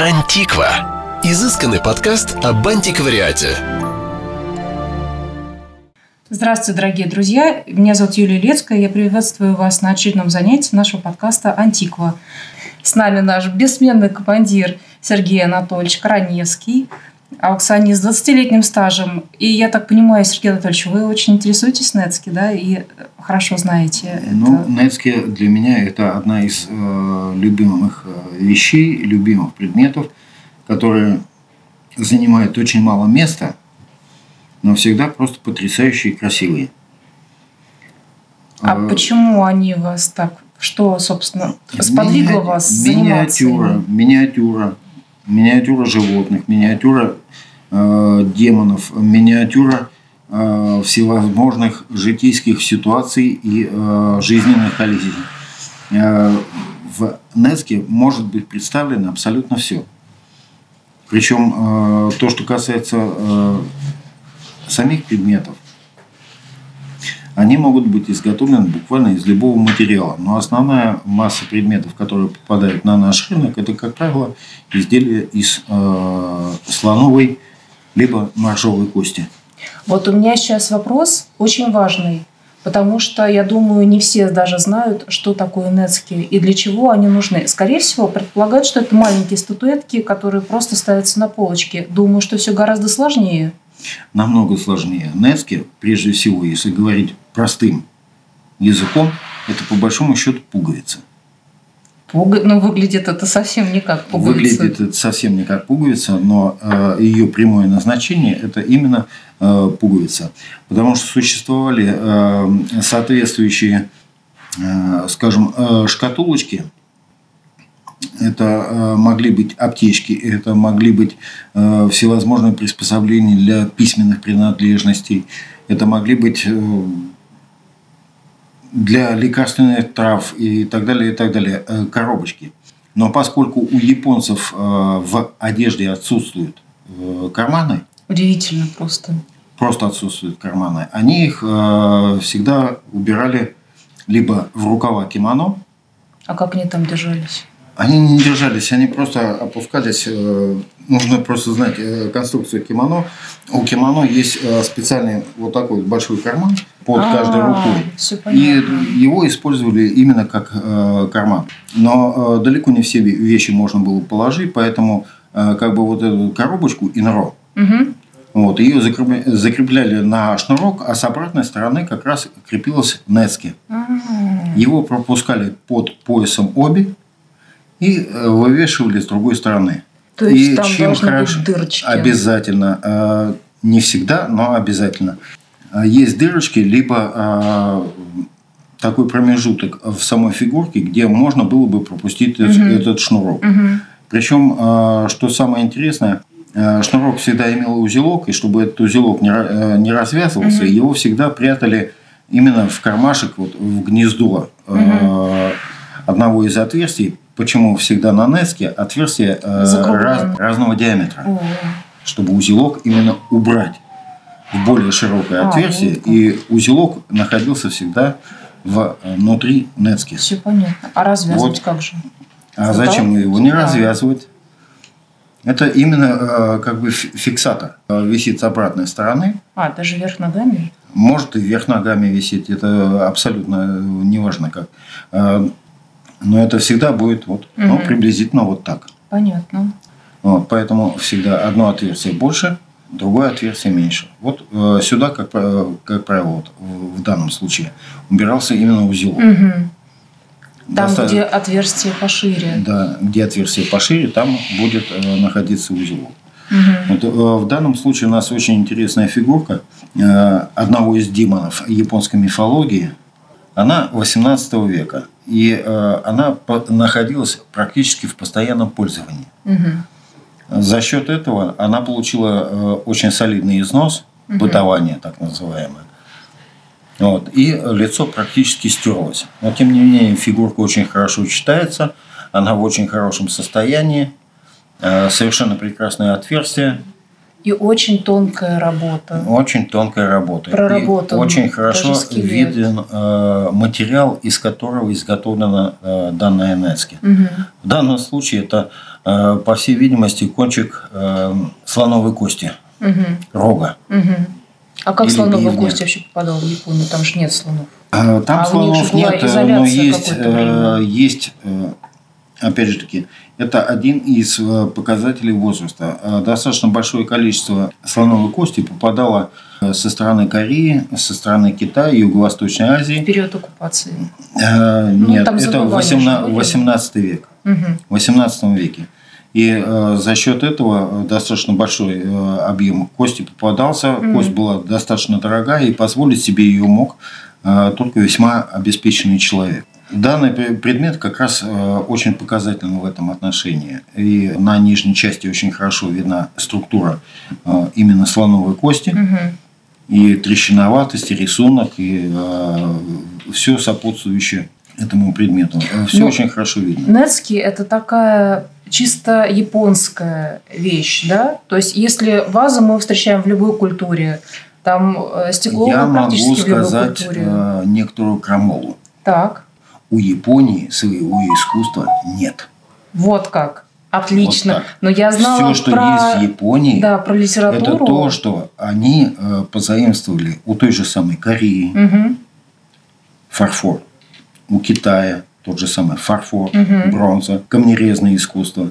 Антиква. Изысканный подкаст об антиквариате. Здравствуйте, дорогие друзья. Меня зовут Юлия Лецкая. Я приветствую вас на очередном занятии нашего подкаста «Антиква». С нами наш бессменный командир Сергей Анатольевич Короневский, аукционист с 20-летним стажем. И я так понимаю, Сергей Анатольевич, вы очень интересуетесь Нецки, да, и хорошо знаете Ну, Нецки для меня это одна из э, любимых э, вещей, любимых предметов, которые занимают очень мало места, но всегда просто потрясающие и красивые. А Э, почему они вас так... Что, собственно, сподвигло вас заниматься Миниатюра, миниатюра, миниатюра животных, миниатюра э, демонов, миниатюра э, всевозможных житейских ситуаций и э, жизненных коллизий. Э, в Нецке может быть представлено абсолютно все. Причем э, то, что касается э, самих предметов, они могут быть изготовлены буквально из любого материала. Но основная масса предметов, которые попадают на наш рынок, это, как правило, изделия из э, слоновой либо моржовой кости. Вот у меня сейчас вопрос очень важный, потому что, я думаю, не все даже знают, что такое нецки и для чего они нужны. Скорее всего, предполагают, что это маленькие статуэтки, которые просто ставятся на полочке. Думаю, что все гораздо сложнее. Намного сложнее. Нецки, прежде всего, если говорить простым языком, это по большому счету пуговица. Пуга- Но выглядит это совсем не как пуговица. Выглядит это совсем не как пуговица, но э, ее прямое назначение – это именно э, пуговица. Потому что существовали э, соответствующие, э, скажем, э, шкатулочки. Это э, могли быть аптечки, это могли быть э, всевозможные приспособления для письменных принадлежностей, это могли быть э, для лекарственных трав и так далее, и так далее, э, коробочки. Но поскольку у японцев э, в одежде отсутствуют э, карманы, Удивительно просто. просто отсутствуют карманы, они их всегда убирали либо в рукава кимоно, А как они там держались? Они не держались, они просто опускались. э, Нужно просто знать э, конструкцию кимоно. У кимоно есть э, специальный вот такой большой карман под каждой рукой. И его использовали именно как карман. Но далеко не все ве- вещи можно было положить, поэтому как бы вот эту коробочку инро, Мгм. вот, ее закрепля- закрепляли на шнурок, а с обратной стороны как раз крепилась нецки. А, Его пропускали под поясом оби и э, вывешивали с другой стороны. То есть И там чем хорошо- быть дырочки. Обязательно. Э, Не всегда, но обязательно. Э, Есть дырочки, либо такой промежуток в самой фигурке, где можно было бы пропустить Мгм. этот шнурок. Мгм. Причем, что самое интересное, шнурок всегда имел узелок, и чтобы этот узелок не, ра- не развязывался, Мгм. его всегда прятали именно в кармашек, вот, в гнездо э, одного из отверстий. Почему всегда на неске отверстия э, раз- разного диаметра, О, чтобы узелок именно убрать в более широкое А, отверстие, и узелок находился всегда э, внутри нецки. все понятно. А развязывать Вот. как же? А Вот зачем его не развязывать? Это именно э, как бы фи- фиксатор. Висит с обратной стороны. А, даже вверх ногами? Может и вверх ногами висеть. Это абсолютно неважно как. Э, Но это всегда будет вот, ну, Мгм. приблизительно вот так. Понятно. Вот, поэтому всегда одно отверстие больше, другое отверстие меньше. Вот э, сюда, как, пра- как правило, вот, в данном случае убирался именно узелок. Мгм. Там, Доста- где отверстие пошире. Да, где отверстие пошире, там будет э, находиться узелок. Мгм. Вот, э, в данном случае у нас очень интересная фигурка э, одного из демонов японской мифологии. Она 18 века. И э, она находилась практически в постоянном пользовании. Мгм. За счет этого она получила э, очень солидный износ, Мгм. бытование так называемое. Вот, и лицо практически стерлось. Но тем не менее фигурка очень хорошо читается, она в очень хорошем состоянии, э, совершенно прекрасное отверстие, И очень тонкая работа. очень тонкая работа. И Проработан очень хорошо виден э, материал, из которого изготовлена э, данная нецки. Мгм. В данном случае это э, по всей видимости, кончик э, слоновой кости, Мгм. рога. Мгм. А как Или слоновая бивня. кость вообще попадала в Японию? Там же нет слонов. А, Там А слонов нет, э, но есть, э, есть, э, опять же таки, это один из э, показателей возраста. Э, Достаточно большое количество слоновой кости попадало э, со стороны Кореи, со стороны Китая, Юго-Восточной В Азии. период оккупации. Э, Ну, Нет, это забывали 18 же были. 18 век. В 18 веке. И э, за счет этого достаточно большой э, объем кости попадался. Мгм. Кость была достаточно дорогая, и позволить себе ее мог э, только весьма обеспеченный человек. Данный пре- предмет как раз э, очень показательный в этом отношении. И на нижней части очень хорошо видна структура э, именно слоновой кости, Мгм. и трещиноватость, и рисунок, и все сопутствующее этому предмету. Все Ну, очень хорошо видно. Нецки – это такая чисто японская вещь, да? То есть, если вазу мы встречаем в любой культуре, там э, стекло Я могу практически в любой сказать культуре. э, некоторую крамолу. Так, У Японии своего искусства нет. вот как. Отлично. Вот так. Но я знала Все, что про, есть в Японии, да, про это литературу. то, что они э, позаимствовали у той же самой Кореи Мгм. фарфор, у Китая тот же самый фарфор, Мгм. бронза, камнерезное искусство.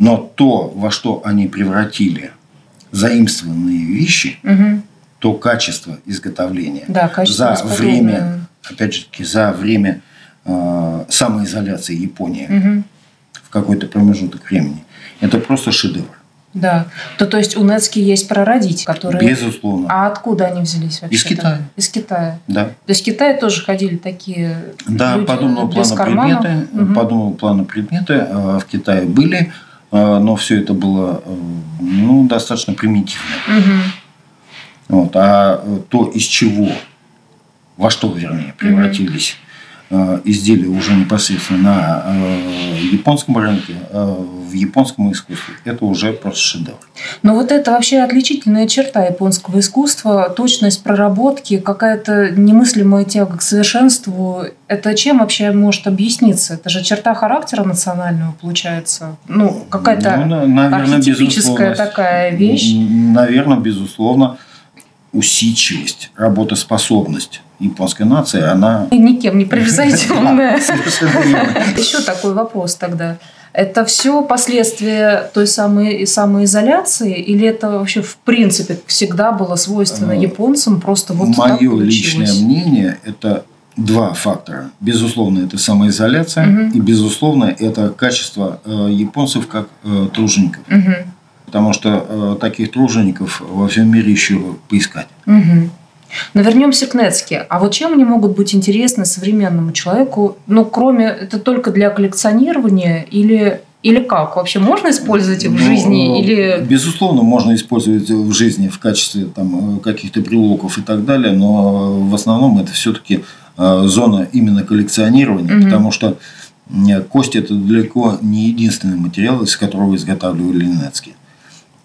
Но то, во что они превратили заимствованные вещи, Мгм. то качество изготовления Да, качество за время, опять же таки, за время э, самоизоляции Японии Мгм. в какой-то промежуток времени. Это просто шедевр. Да. То, то есть у Нецки есть прародители, которые... Безусловно. А откуда они взялись вообще? Из Китая. Из Китая. Да. То есть в Китае тоже ходили такие Да, люди подобного плана карманов. предметы, Мгм. подобного плана предметы э, в Китае были, э, но все это было э, ну, достаточно примитивно. Мгм. Вот. А э, то, из чего, во что, вернее, превратились изделия уже непосредственно на э, японском рынке, э, в японском искусстве, это уже просто шедевр. Но вот это вообще отличительная черта японского искусства, точность проработки, какая-то немыслимая тяга к совершенству. Это чем вообще может объясниться? Это же черта характера национального получается. Ну, какая-то Ну, наверное, архетипическая такая вещь. Наверное, безусловно, усидчивость, работоспособность японской нации, она... И никем не превзойденная. Верно. Еще такой вопрос тогда. Это все последствия той самой самоизоляции, или это вообще в принципе всегда было свойственно Э, японцам, просто вот Мое личное мнение – это два фактора. Безусловно, это самоизоляция, Мгм. и, безусловно, это качество э, японцев как э, тружеников. Мгм. Потому что э, таких тружеников во всем мире еще поискать. Мгм. Но вернемся к Нецке. А вот чем они могут быть интересны современному человеку? Ну, кроме это только для коллекционирования или или как? Вообще можно использовать их в Ну, жизни? э, Или Безусловно, можно использовать в жизни в качестве там, э, каких-то брелоков и так далее, но в основном это все-таки зона именно коллекционирования, Мгм. потому что э, кость – это далеко не единственный материал, из которого изготавливали Нецки.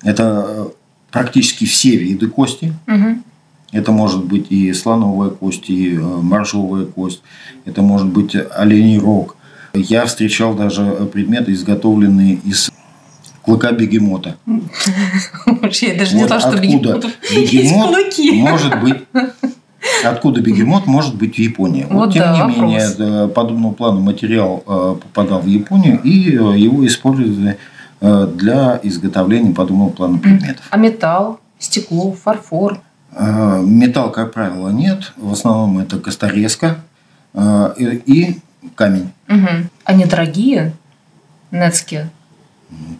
Это э, практически все виды кости. Мгм. Это может быть и слоновая кость, и э, моржовая кость, это может быть оленей рог. Я встречал даже э, предметы, изготовленные из клыка бегемота. я даже не знала, что откуда бегемот может быть Откуда бегемот может быть в Японии? Вот, Вот тем да, не вопрос. менее, э, подобного плана материал попадал в Японию, и его использовали для изготовления подобного плана предметов. А металл, стекло, фарфор. Э, Металл, как правило, нет. В основном это косторезка э, и камень. Мгм. Они дорогие? Нецки.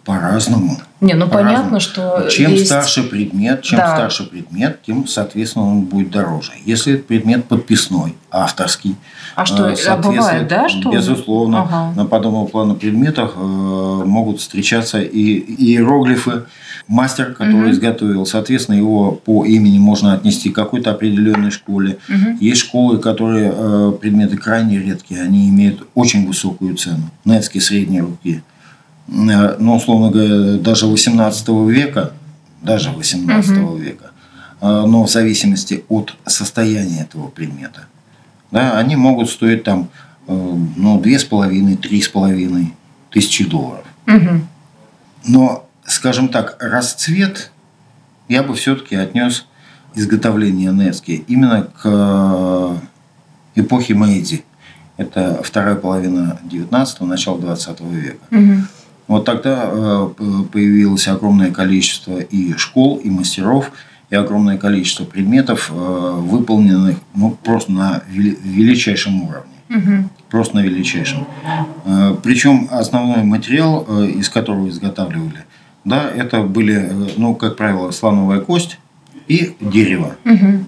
По-разному. Не, ну По-разному. понятно, что Чем есть... старше предмет, чем Да. старше предмет, тем, соответственно, он будет дороже. Если это предмет подписной, авторский, А что, э, а бывает, да, что? Безусловно, Ага. на подобного плана предметах э, могут встречаться и иероглифы. Мастер, который Мгм. изготовил, соответственно, его по имени можно отнести к какой-то определенной школе. Мгм. Есть школы, которые э, предметы крайне редкие, они имеют очень высокую цену. Нецкие средние руки. Э, Ну, условно говоря, даже 18 века, даже 18 века, э, но в зависимости от состояния этого предмета, да, они могут стоить там, э, ну, две с половиной, три с половиной тысячи долларов. Мгм. Но, скажем так, расцвет я бы все-таки отнес изготовление Нецки именно к эпохе Мэйдзи. Это вторая половина 19-го, начало 20 века. Угу. Вот тогда э, появилось огромное количество и школ, и мастеров, и огромное количество предметов, э, выполненных ну, просто на величайшем уровне. Угу. Просто на величайшем. Причем основной материал, из которого изготавливали, да, это были, ну, как правило, слоновая кость и дерево. Угу.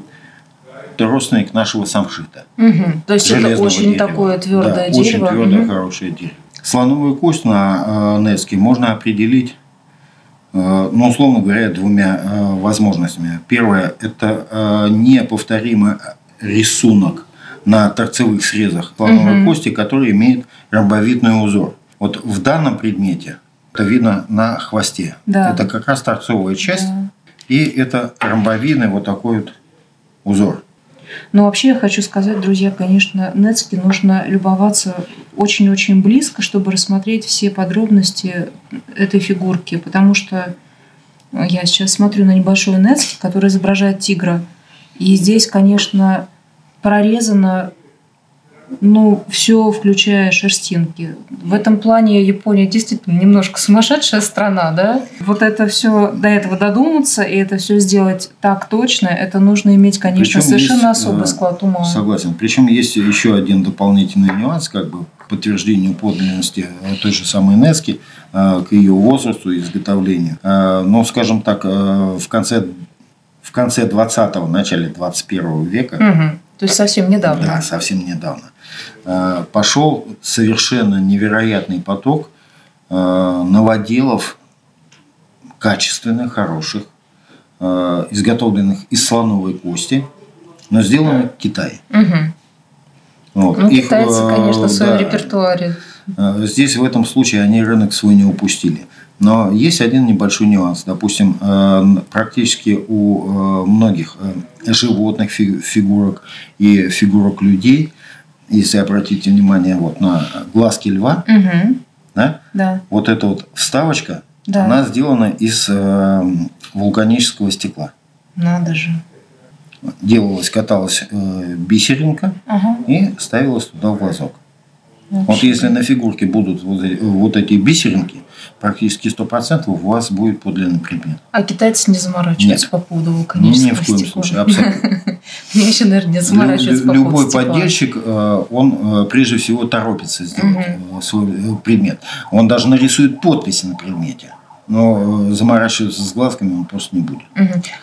Это родственник нашего самшита. Угу. То есть это очень дерева. такое твердое да, дерево. Очень твердое, угу. хорошее дерево. Слоновую кость на э, Нецке можно определить, э, ну, условно говоря, двумя э, возможностями. Первое – это неповторимый рисунок на торцевых срезах слоновой угу. кости, который имеет ромбовидный узор. Вот в данном предмете это видно на хвосте. Да. Это как раз торцовая часть. Да. И это ромбовидный вот такой вот узор. Но вообще я хочу сказать, друзья, конечно, Нецки нужно любоваться очень-очень близко, чтобы рассмотреть все подробности этой фигурки, потому что я сейчас смотрю на небольшой Нецки, который изображает тигра, и здесь, конечно, прорезано ну, все включая шерстинки. В этом плане Япония действительно немножко сумасшедшая страна, да? Вот это все до этого додуматься и это все сделать так точно, это нужно иметь, конечно, Причем совершенно есть, особый склад ума. Согласен. Причем есть еще один дополнительный нюанс, как бы подтверждению подлинности той же самой Нески к ее возрасту и изготовлению. Но, скажем так, в конце в конце 20-го, начале 21 века. Угу. То есть совсем недавно. Да, совсем недавно. Э, пошел совершенно невероятный поток э, новоделов качественных, хороших, э, изготовленных из слоновой кости, но сделанных в Китае. Угу. Вот. Ну, Их, китайцы, конечно, в своем да, репертуаре. Здесь в этом случае они рынок свой не упустили. Но есть один небольшой нюанс. Допустим, практически у многих животных фигурок и фигурок людей если обратите внимание вот на глазки льва, угу. да? Да. вот эта вот вставочка, да. она сделана из э, вулканического стекла. Надо же. Делалась, каталась э, бисеринка ага. и ставилась туда в глазок. Вообще. Вот если на фигурке будут вот, вот эти бисеринки, практически 100% у вас будет подлинный предмет. А китайцы не заморачиваются Нет. по поводу вулканического Ни в коем стекла. случае, абсолютно. Мне еще, наверное, не заморачиваются по Любой поводу стекла. поддельщик, э, он э, прежде всего торопится сделать э, свой предмет. Он даже нарисует подписи на предмете. Но заморачиваться с глазками он просто не будет.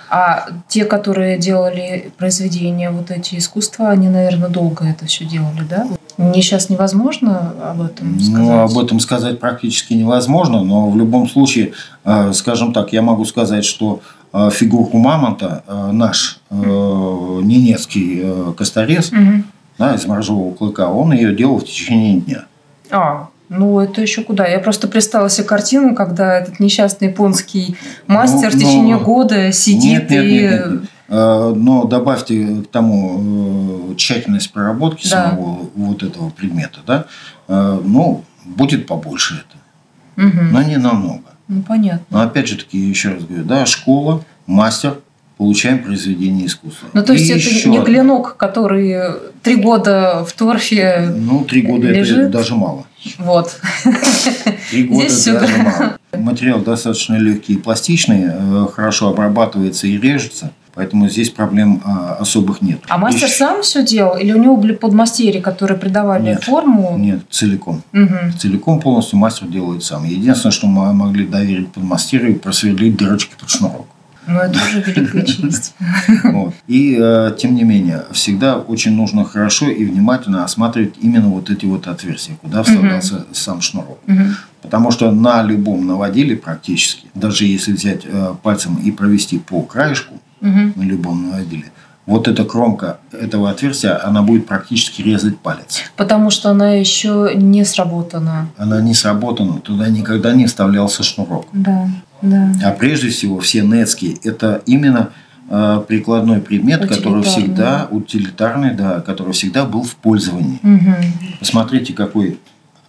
А те, которые делали произведения, вот эти искусства, они, наверное, долго это все делали, да? Мне сейчас невозможно об этом сказать. Ну, об этом сказать практически невозможно, но в любом случае, э, скажем так, я могу сказать, что э, фигурку мамонта э, наш ненецкий косторез Мгм. да, из моржового клыка, он ее делал в течение дня. А, ну это еще куда? Я просто представила себе картину, когда этот несчастный японский мастер Ну, в течение ну, года сидит Нет, нет, и... нет, нет, нет. Э, Но добавьте к тому э, тщательность проработки Да. самого вот этого предмета, да, э, ну, будет побольше это, Мгм. но не намного. Ну, понятно. Но опять же таки, еще раз говорю, да, школа, мастер, получаем произведение искусства. Ну, то есть И это еще не клинок, который три года в торфе. Ну, три года лежит. это даже мало. Вот. Три года Здесь даже сюда. мало. Материал достаточно легкий и пластичный, хорошо обрабатывается и режется, поэтому здесь проблем а, особых нет. А мастер И- сам все делал? Или у него были подмастерья, которые придавали Нет. форму? Нет, целиком. Мгм. Целиком полностью мастер делает сам. Единственное, что мы могли доверить подмастерью, просверлить дырочки под шнурок. Ну, это уже великая честь. Вот. И э, тем не менее, всегда очень нужно хорошо и внимательно осматривать именно вот эти вот отверстия, куда вставлялся сам шнурок. Потому что на любом наводиле практически, даже если взять э, пальцем и провести по краешку Мгм. на любом наводиле, вот эта кромка этого отверстия, она будет практически резать палец. Потому что она еще не сработана. Она не сработана, туда никогда не вставлялся шнурок. Да, да. А прежде всего все нецкие – это именно э, прикладной предмет, который всегда утилитарный, да, который всегда был в пользовании. Мгм. Посмотрите, какой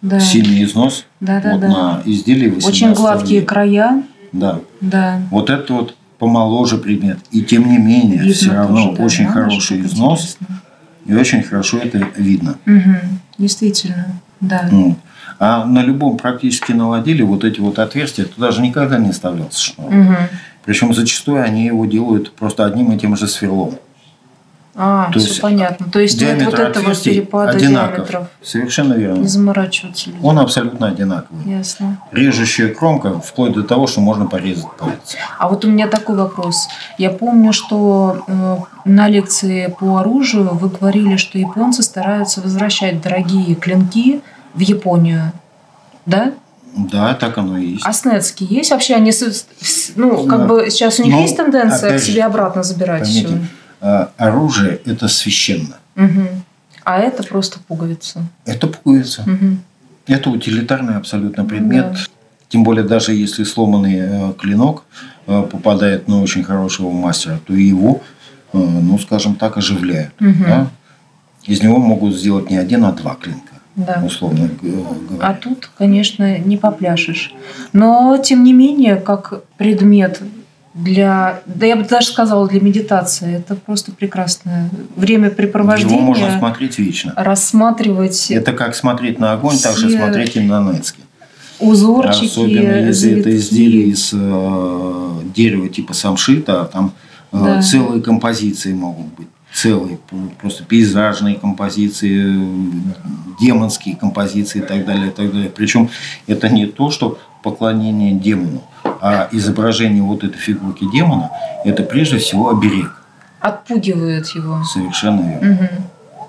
Да. сильный износ Да, да, вот да. на изделии 18 Очень гладкие века. края. Да. Да. Вот это вот помоложе предмет. И тем не менее, Видно все равно тоже, да. очень же, хороший износ. интересно. И очень хорошо это видно. Мгм. Действительно, да. Вот. А на любом практически наводили вот эти вот отверстия, туда же никогда не вставлялся шнур. Мгм. Причем зачастую они его делают просто одним и тем же сверлом. А, То все есть понятно. То есть нет вот Диаметр этого перепада одинаков. диаметров. Совершенно верно. Не заморачиваться. Он абсолютно одинаковый. Ясно. Режущая кромка, вплоть до того, что можно порезать палец. А вот у меня такой вопрос. Я помню, что э, на лекции по оружию вы говорили, что японцы стараются возвращать дорогие клинки в Японию. Да? Да, так оно и есть. А снецки есть вообще? Они, ну, как Да. бы сейчас у них Ну, есть тенденция к себе обратно забирать все. Поймите, оружие – это священно. А это просто пуговица. Это пуговица. Мгм. Это утилитарный абсолютно предмет. Да. Тем более, даже если сломанный э, клинок э, попадает на очень хорошего мастера, то его, э, ну, скажем так, оживляют. Мгм. да. Из него могут сделать не один, а два клинка, Да. условно г- А говоря. тут, конечно, не попляшешь. Но, тем не менее, как предмет для, да я бы даже сказала, для медитации, это просто прекрасное Его времяпрепровождение. можно смотреть вечно. рассматривать Это как смотреть на огонь, так же Все- смотреть и на Нецке. узорчики, Особенно если это завитки. изделие из э, дерева типа самшита, а там э, Да. целые композиции могут быть. Целые, просто пейзажные композиции, э, демонские композиции и так далее, и так далее. Причем это не то, что поклонение демону, а изображение вот этой фигурки демона, это прежде всего оберег. Отпугивает его. Совершенно верно. Мгм.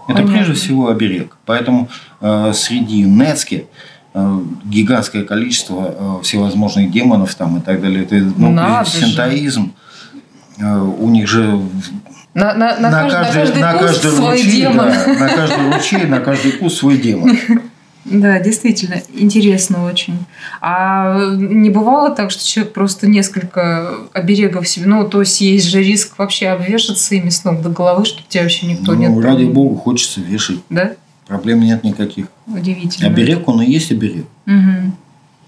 Это Понятно. прежде всего оберег. Поэтому э, среди Нецки э, гигантское количество э, всевозможных демонов там и так далее. Это ну, Надо же. Э, у них же На, на, на, каждый, на каждый на каждый свой ручей, демон. да, на каждый ручей, на каждый куст свой демон. Да, действительно, интересно очень. А не бывало так, что человек просто несколько оберегов себе... Ну, то есть есть же риск вообще обвешаться ими с ног до головы, чтобы тебя вообще никто не... Ну, ради бога, хочется вешать. Да? Проблем нет никаких. Удивительно. Оберег, он и есть оберег. Мгм.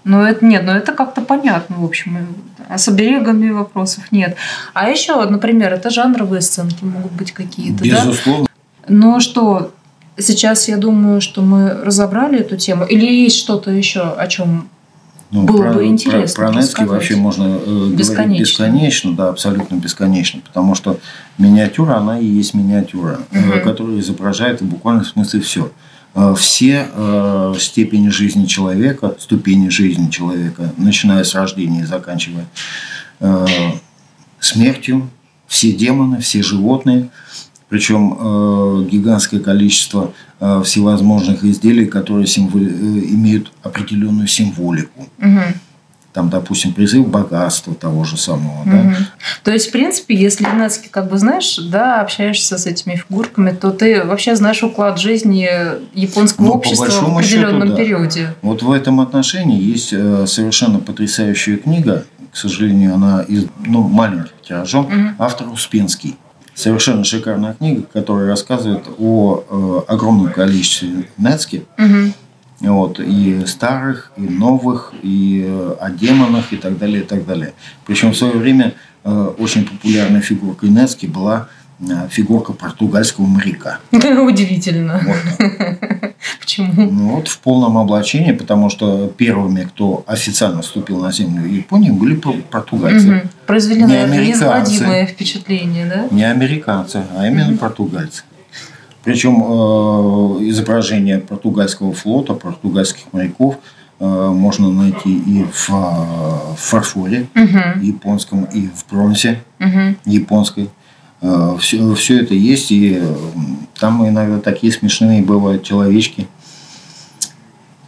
Ну, это нет, ну это как-то понятно, в общем. А с оберегами вопросов нет. А еще, например, это жанровые сценки могут быть какие-то, да? Безусловно. Ну что, сейчас я думаю, что мы разобрали эту тему. Или есть что-то еще, о чем Ну, Было бы интересно Про, про рассказать. вообще можно э, говорить Бесконечно. бесконечно, да, абсолютно бесконечно, потому что миниатюра, она и есть миниатюра, э, Мгм. которая изображает в буквальном смысле все. Все э, степени жизни человека, ступени жизни человека, начиная с рождения и заканчивая э, смертью, все демоны, все животные, причем э, гигантское количество э, всевозможных изделий, которые символи- э, имеют определенную символику. Мгм. Там, допустим, призыв богатства того же самого. Да? Мгм. То есть, в принципе, если Нецки, как бы знаешь, да, общаешься с этими фигурками, то ты вообще знаешь уклад жизни японского Ну, общества в определенном счету, да. периоде. Вот в этом отношении есть э, совершенно потрясающая книга. К сожалению, она из, ну, маленьким тиражом. Мгм. Автор Успенский. Совершенно шикарная книга, которая рассказывает о э, огромном количестве Нецки. Мгм. Вот, и старых, и новых, и э, о демонах, и так далее, и так далее. Причем в свое время э, очень популярной фигуркой Нецки была фигурка португальского моряка. Удивительно. Вот. Почему? Ну, вот в полном облачении, потому что первыми, кто официально вступил на землю Японии, были пор- португальцы. Произвели, Не наверное, неизгладимое впечатление, да? Не американцы, а именно португальцы. Причем э, изображение португальского флота, португальских моряков э, можно найти и в, э, в фарфоре японском, и в бронзе японской. Все, все это есть, и э, там иногда такие смешные бывают человечки.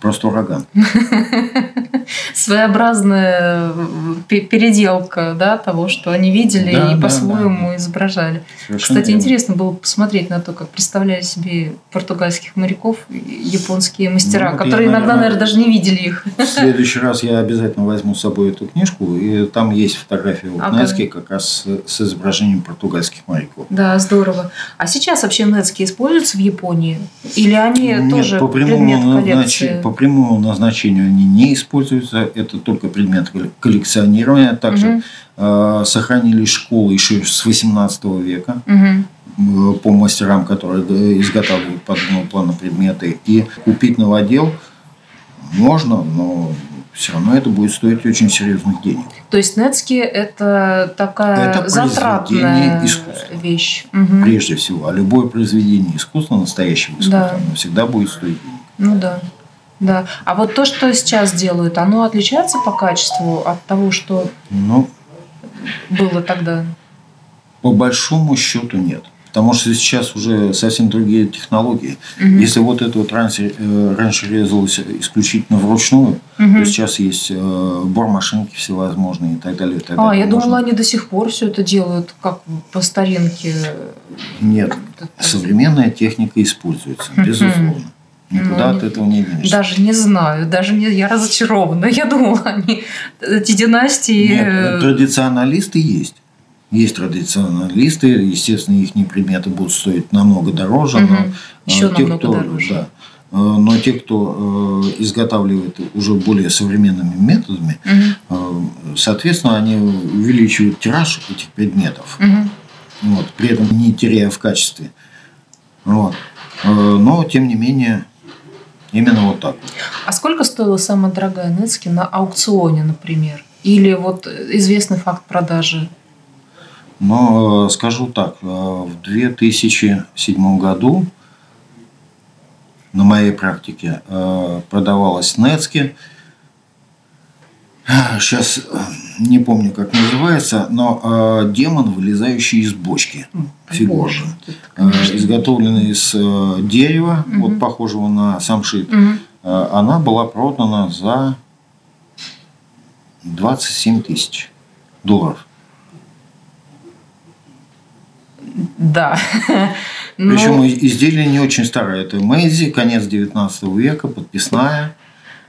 Просто ураган. Своеобразная э, пе- переделка да, того, что они видели Да, и да, по-своему изображали. Совершенно Кстати, верно. интересно было посмотреть на то, как представляли себе португальских моряков японские мастера, Ну, вот я, которые иногда, наверное, наверное, даже не видели их. В следующий раз я обязательно возьму с собой эту книжку, и там есть фотография вот Ага. Нецки как раз с, с изображением португальских моряков. Да, здорово. А сейчас вообще нецки используются в Японии? Или они Нет, тоже по предмет прямому, коллекции? назнач- По прямому назначению они не используются. Это только предмет коллекционирования. Также Мгм. э, сохранились школы еще с 18 века э, по мастерам, которые э, изготавливают подобного плана предметы. И купить новодел можно, но все равно это будет стоить очень серьезных денег. То есть Нецки это такая Это затратная искусства. вещь. Мгм. Прежде всего. А любое произведение искусства, настоящего искусства, Да. оно всегда будет стоить денег. Ну да. Да. А вот то, что сейчас делают, оно отличается по качеству от того, что Ну, было тогда? по большому счету нет. Потому что сейчас уже совсем другие технологии. Мгм. Если вот это вот раньше, э, раньше резалось исключительно вручную, Мгм. то сейчас есть э, бормашинки всевозможные и так далее. и так А, далее. я думала, Можно- они до сих пор все это делают, как по старинке. Нет, современная техника используется, безусловно. Никуда Ну, от этого не денешься. Даже не знаю, даже не, я разочарована. Я думала, они эти династии. Нет, э, традиционалисты есть. Есть традиционалисты, естественно, их предметы будут стоить намного дороже, Мгм. но э, Ещё те, намного кто, дороже. да, э, но те, кто изготавливает уже более современными методами, э, соответственно, они увеличивают тираж этих предметов, мгм. вот, при этом не теряя в качестве. Вот. Но, тем не менее, именно вот так. вот. А сколько стоила самая дорогая Нецки на аукционе, например? Или вот известный факт продажи? Но э, скажу так, э, в 2007 году на моей практике э, продавалась Нецки. Сейчас не помню, как называется, но э, демон, вылезающий из бочки. Фигурно. Э, конечно. изготовленная из э, дерева, Мгм. вот похожего на самшит. Мгм. Э, Она была продана за 27 тысяч долларов. Да. Ну, Причем изделие не очень старое. Это Мэйзи, конец 19 века, подписная, э,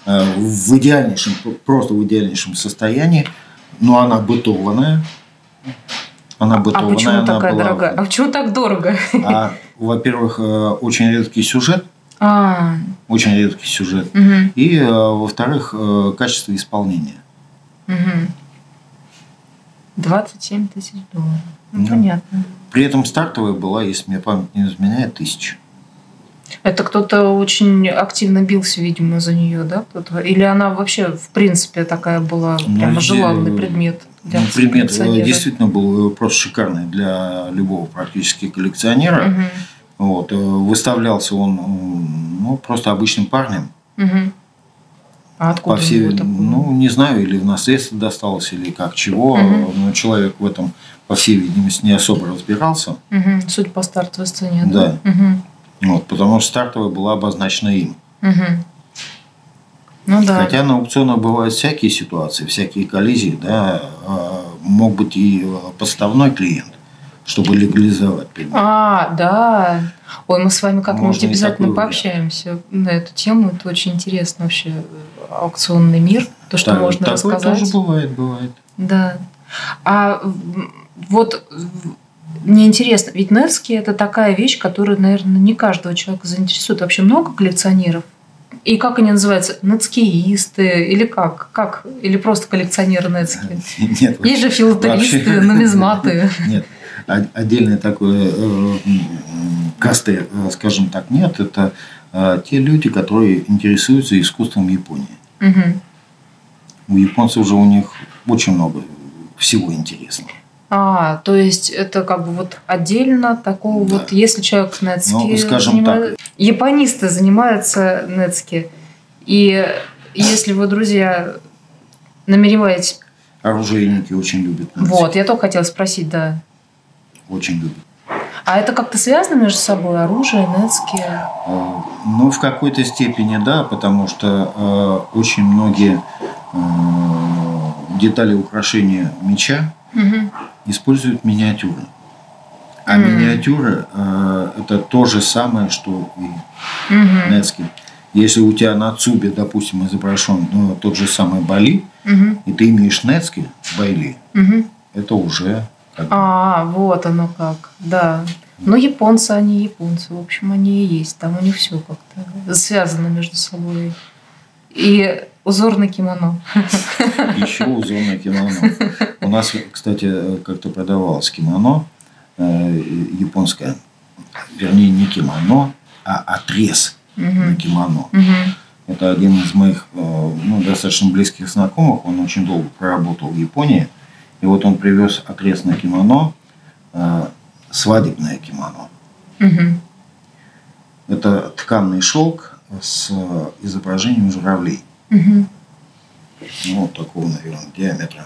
в идеальнейшем, просто в идеальнейшем состоянии, но она бытованная. Она а бытованная, почему она такая была- дорогая? А почему так дорого? А, во-первых, э, очень редкий сюжет, А, очень редкий сюжет. мгм, И, э, во-вторых, э, качество исполнения. мгм. 27 тысяч долларов. Ну, Да. понятно. При этом стартовая была, если мне память не изменяет, тысяча. Это кто-то очень активно бился, видимо, за нее, да? Кто-то? Или она вообще, в принципе, такая была Ну, прямо желанный э, предмет для Ну, предмет э, коллекционера? действительно был э, просто шикарный для любого практически коллекционера. Мгм, Вот, э, выставлялся он ну, просто обычным парнем. мгм. А откуда По всей, ну, не знаю, или в наследство досталось, или как чего. Мгм. Но человек в этом, по всей видимости, не особо разбирался. Мгм, Судя по стартовой цене, Да. Мгм, Вот, потому что стартовая была обозначена им. мгм. Ну да. Хотя на аукционах бывают всякие ситуации, всякие коллизии, да, а, мог быть и э, подставной клиент, чтобы легализовать предмет. А, да. Ой, мы с вами как-нибудь обязательно пообщаемся на эту тему. Это очень интересно вообще э, аукционный мир, то, что Так- можно такое рассказать. тоже бывает, бывает. Да. А вот мне интересно, ведь Невский это такая вещь, которая, наверное, не каждого человека заинтересует. Вообще много коллекционеров? И как они называются? Нецкиисты? Или как? Как? Или просто коллекционеры Нецки? Нет, Есть же филателисты, нумизматы. Нет, о- отдельной такой э, касты, э, скажем так, нет. Это э, те люди, которые интересуются искусством Японии. У японцев уже у них очень много всего интересного. А, то есть это как бы вот отдельно такого Да. вот, если человек Нецки Ну, скажем занимает- Японисты занимаются Нецки. И если вы, друзья, намереваетесь... Оружейники очень любят. нацики. Вот, я только хотела спросить, да. Очень любят. А это как-то связано между собой? Оружие, Нецки? Э, Ну, в какой-то степени да, потому что э, очень многие э, детали украшения меча Мгм. Используют миниатюры. А Мгм. миниатюры э, это то же самое, что и Мгм. Нецки. Если у тебя на цубе, допустим, изображен ну, тот же самый Бали, Мгм. и ты имеешь Нецки, Байли, Мгм. это уже как А, вот оно как, да. Ну, японцы, они японцы, в общем, они и есть. Там у них все как-то связано между собой. И узорное кимоно. Еще узорное кимоно. У нас, кстати, как-то продавалось кимоно э, японское. Вернее, не кимоно, а отрез на кимоно. Это один из моих э, ну, достаточно близких знакомых. Он очень долго проработал в Японии. И вот он привез отрез на кимоно, э, свадебное кимоно. Это тканный шелк с изображением журавлей. Ну, вот такого, наверное, диаметра.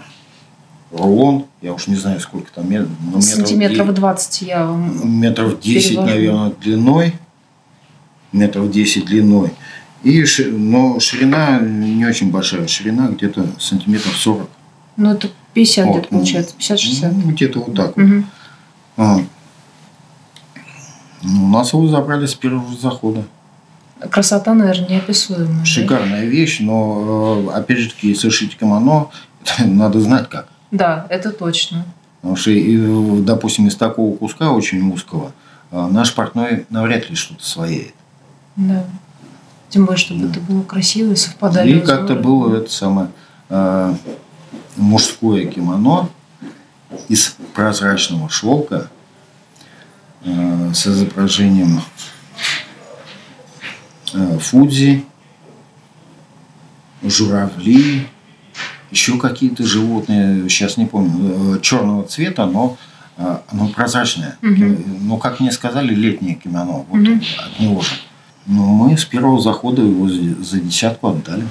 Рулон, я уж не знаю, сколько там метров. Ну, Сантиметров 20 я Метров 10, перевожу. наверное, длиной. Метров 10 длиной. И, но ширина не очень большая. Ширина где-то сантиметров 40. Ну, это 50 вот, где-то получается, 50-60. Ну, где-то вот так угу. вот. А. Ну, у нас его забрали с первого захода. Красота, наверное, неописуемая. Шикарная вещь, но, э, опять же таки, сушить кимоно надо знать как. Да, это точно. Потому что, допустим, из такого куска очень узкого э, наш портной навряд ли что-то своеет. Да. Тем более, чтобы да. это было красиво и совпадали. И как-то было это самое э, мужское кимоно из прозрачного шелка э, с изображением Фудзи, журавли, еще какие-то животные, сейчас не помню, э, черного цвета, но э, оно прозрачное. Угу. Ну, как мне сказали, летнее кимоно. Вот угу. от него же. Но мы с первого захода его за десятку отдали.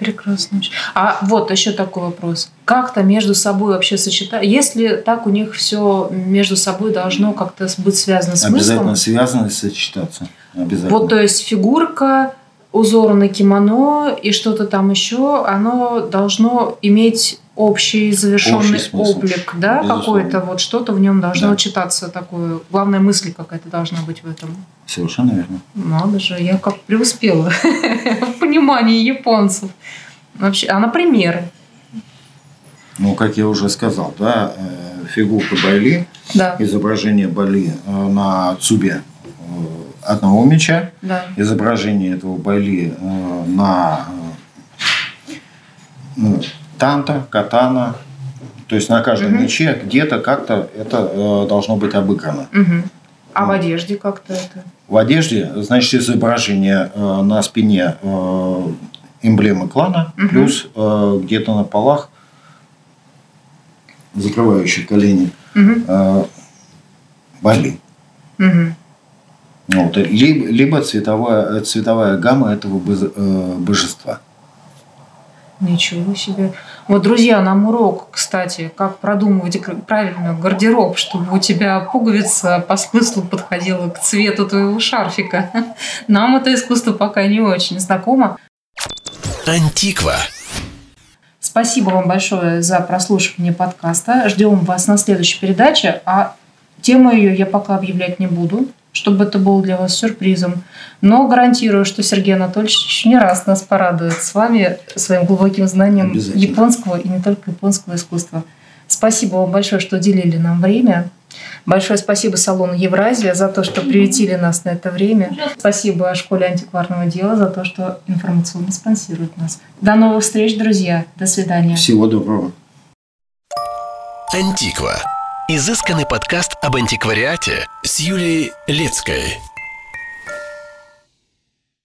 Прекрасно. А вот еще такой вопрос. Как-то между собой вообще сочетать? Если так у них все между собой должно как-то быть связано с Обязательно мыслом? связано и сочетаться. Обязательно. Вот то есть фигурка, узор на кимоно и что-то там еще, оно должно иметь общий завершенный общий облик, да, какой-то вот что-то в нем должно да. читаться такое. Главная мысль какая-то должна быть в этом. Совершенно верно. Надо же, я как преуспела в понимании японцев. Вообще, а на примеры? Ну, как я уже сказал, да, э, фигурка Байли, да. изображение Бали э, на цубе э, одного меча, да. изображение этого Байли на ну, танта, катана, то есть на каждом угу. мече где-то как-то это должно быть обыграно. Угу. А в одежде как-то это? В одежде, значит, изображение на спине эмблемы клана, угу. плюс э, где-то на полах, закрывающие колени, угу. э, Бали. Угу. Вот, либо, либо цветовая, цветовая гамма этого э, божества. Ничего себе. Вот, друзья, нам урок, кстати, как продумывать правильно гардероб, чтобы у тебя пуговица по смыслу подходила к цвету твоего шарфика. Нам это искусство пока не очень знакомо. Антиква. Спасибо вам большое за прослушивание подкаста. Ждем вас на следующей передаче. А тему ее я пока объявлять не буду, чтобы это было для вас сюрпризом. Но гарантирую, что Сергей Анатольевич еще не раз нас порадует с вами своим глубоким знанием японского и не только японского искусства. Спасибо вам большое, что уделили нам время. Большое спасибо салону Евразия за то, что приютили нас на это время. Спасибо школе антикварного дела за то, что информационно спонсирует нас. До новых встреч, друзья. До свидания. Всего доброго. Антиква. Изысканный подкаст об антиквариате с Юлией Лецкой.